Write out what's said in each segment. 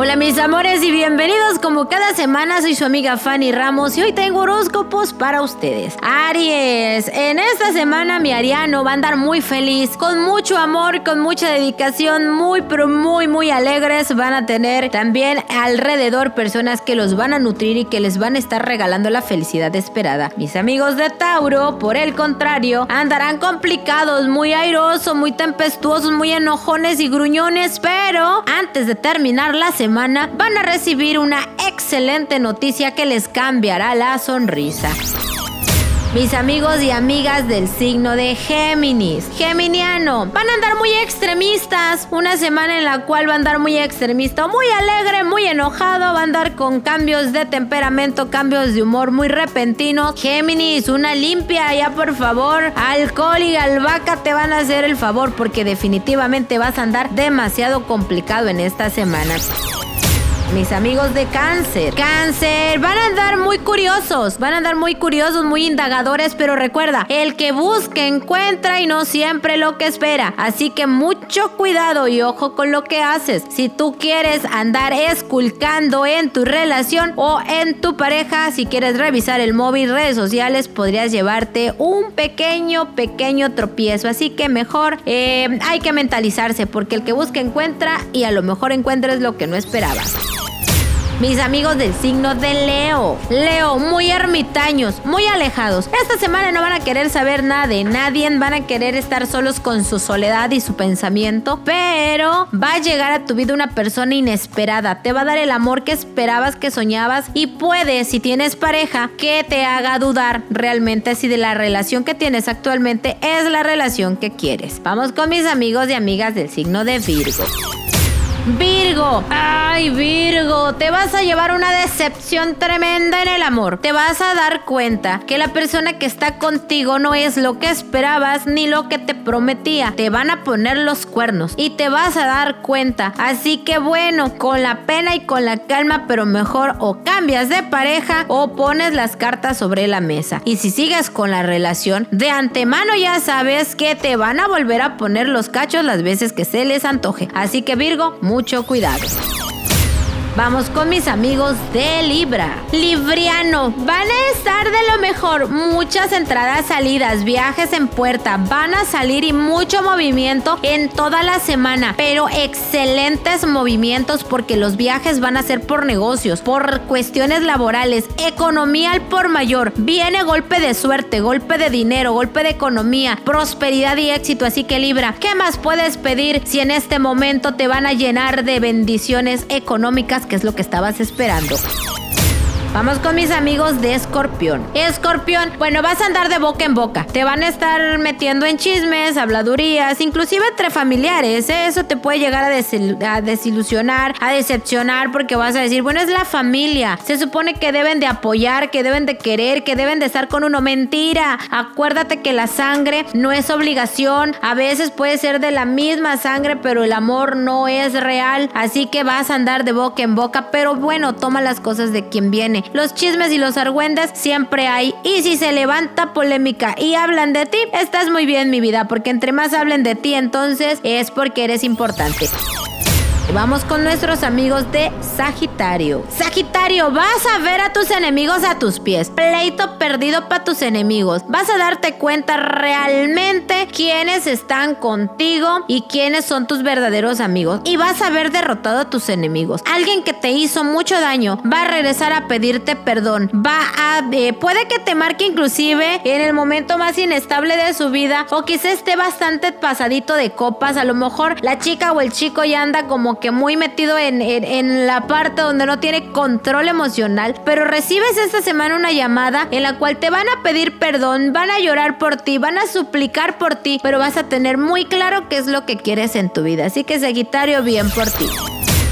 Hola mis amores y bienvenidos como cada semana, soy su amiga Fanny Ramos y hoy tengo horóscopos para ustedes. Aries, en esta semana mi ariano va a andar muy feliz, con mucho amor, con mucha dedicación, muy pero muy muy alegres, van a tener también alrededor personas que los van a nutrir y que les van a estar regalando la felicidad esperada. Mis amigos de Tauro, por el contrario, andarán complicados, muy airosos, muy tempestuosos, muy enojones y gruñones, pero antes de terminar la semana, van a recibir una excelente noticia que les cambiará la sonrisa. Mis amigos y amigas del signo de Géminis, Geminiano, van a andar muy extremistas. Una semana en la cual va a andar muy extremista, muy alegre, muy enojado, va a andar con cambios de temperamento, cambios de humor muy repentinos. Géminis, una limpia ya por favor. Alcohol y albahaca te van a hacer el favor porque definitivamente vas a andar demasiado complicado en esta semana mis amigos de cáncer. Cáncer, van a andar muy curiosos, van a andar muy curiosos, muy indagadores, pero recuerda, el que busca encuentra y no siempre lo que espera. Así que mucho cuidado y ojo con lo que haces. Si tú quieres andar esculcando en tu relación o en tu pareja, si quieres revisar el móvil, redes sociales, podrías llevarte un pequeño, pequeño tropiezo. Así que mejor eh, hay que mentalizarse porque el que busca encuentra y a lo mejor encuentres lo que no esperabas. Mis amigos del signo de Leo. Leo, muy ermitaños, muy alejados. Esta semana no van a querer saber nada de nadie, van a querer estar solos con su soledad y su pensamiento, pero va a llegar a tu vida una persona inesperada. Te va a dar el amor que esperabas, que soñabas y puede, si tienes pareja, que te haga dudar realmente si de la relación que tienes actualmente es la relación que quieres. Vamos con mis amigos y amigas del signo de Virgo. Virgo, ay Virgo, te vas a llevar una decepción tremenda en el amor. Te vas a dar cuenta que la persona que está contigo no es lo que esperabas ni lo que te prometía. Te van a poner los cuernos y te vas a dar cuenta. Así que bueno, con la pena y con la calma, pero mejor o cambias de pareja o pones las cartas sobre la mesa. Y si sigues con la relación, de antemano ya sabes que te van a volver a poner los cachos las veces que se les antoje. Así que Virgo, muy mucho cuidado. Vamos con mis amigos de Libra. Libriano, van a estar de lo mejor. Muchas entradas, salidas, viajes en puerta. Van a salir y mucho movimiento en toda la semana. Pero excelentes movimientos porque los viajes van a ser por negocios, por cuestiones laborales, economía al por mayor. Viene golpe de suerte, golpe de dinero, golpe de economía, prosperidad y éxito. Así que Libra, ¿qué más puedes pedir si en este momento te van a llenar de bendiciones económicas? Qué es lo que estabas esperando. Vamos con mis amigos de Escorpión. Escorpión, bueno, vas a andar de boca en boca. Te van a estar metiendo en chismes, habladurías, inclusive entre familiares. ¿eh? Eso te puede llegar a, desilusionar, a decepcionar, porque vas a decir, bueno, es la familia. Se supone que deben de apoyar, que deben de querer, que deben de estar con uno. Mentira. Acuérdate que la sangre no es obligación. A veces puede ser de la misma sangre, pero el amor no es real. Así que vas a andar de boca en boca. Pero bueno, toma las cosas de quien viene los chismes y los argüendes siempre hay. Y si se levanta polémica y hablan de ti, estás muy bien, mi vida, porque entre más hablen de ti, entonces es porque eres importante. Vamos con nuestros amigos de Sagitario. Sagitario, vas a ver a tus enemigos a tus pies. Pleito perdido para tus enemigos. Vas a darte cuenta realmente quiénes están contigo y quiénes son tus verdaderos amigos. Y vas a haber derrotado a tus enemigos. Alguien que te hizo mucho daño va a regresar a pedirte perdón. Va a... Eh, puede que te marque inclusive en el momento más inestable de su vida o quizás esté bastante pasadito de copas. A lo mejor la chica o el chico ya anda como que muy metido en, en, la parte donde no tiene control emocional, pero recibes esta semana una llamada en la cual te van a pedir perdón, van a llorar por ti, van a suplicar por ti, pero vas a tener muy claro qué es lo que quieres en tu vida. Así que Sagitario, bien por ti.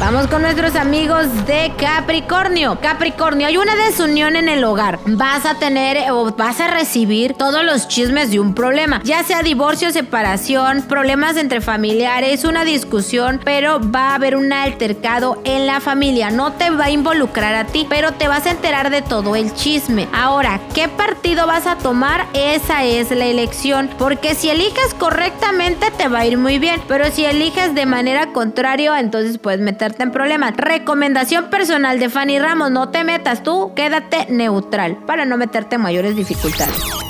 Vamos con nuestros amigos de Capricornio. Capricornio, hay una desunión en el hogar. Vas a tener o vas a recibir todos los chismes de un problema, ya sea divorcio, separación, problemas entre familiares, una discusión, pero va a haber un altercado en la familia. No te va a involucrar a ti, pero te vas a enterar de todo el chisme. Ahora, ¿qué partido vas a tomar? Esa es la elección, porque si eliges correctamente te va a ir muy bien, pero si eliges de manera contraria, entonces puedes meter en problemas. Recomendación personal de Fanny Ramos, no te metas tú, quédate neutral para no meterte en mayores dificultades.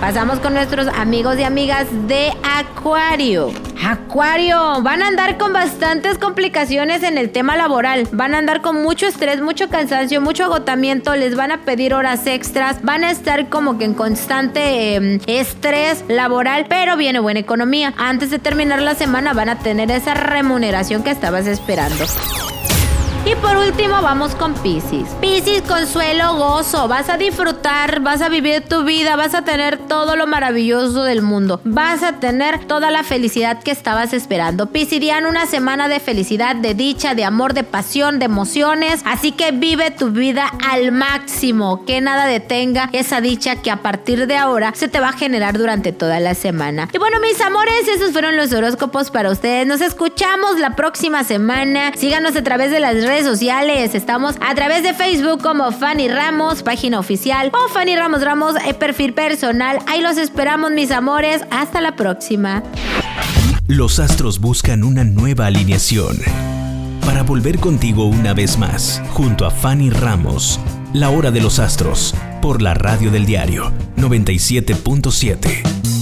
Pasamos con nuestros amigos y amigas de Acuario. Acuario, van a andar con bastantes complicaciones en el tema laboral. Van a andar con mucho estrés, mucho cansancio, mucho agotamiento. Les van a pedir horas extras. Van a estar como que en constante em, estrés laboral, pero viene buena economía. Antes de terminar la semana van a tener esa remuneración que estabas esperando. Y por último vamos con Pisces. Pisces, consuelo, gozo. Vas a disfrutar, vas a vivir tu vida, vas a tener todo lo maravilloso del mundo. Vas a tener toda la felicidad que estabas esperando. Piscidiano, una semana de felicidad, de dicha, de amor, de pasión, de emociones. Así que vive tu vida al máximo. Que nada detenga esa dicha que a partir de ahora se te va a generar durante toda la semana. Y bueno, mis amores, esos fueron los horóscopos para ustedes. Nos escuchamos la próxima semana. Síganos a través de las redes sociales. Estamos a través de Facebook como Fanny Ramos, página oficial, o Fanny Ramos Ramos, eh, perfil personal. Ahí los esperamos, mis amores. Hasta la próxima. Los astros buscan una nueva alineación para volver contigo una vez más, junto a Fanny Ramos. La hora de los astros, por la radio del diario 97.7.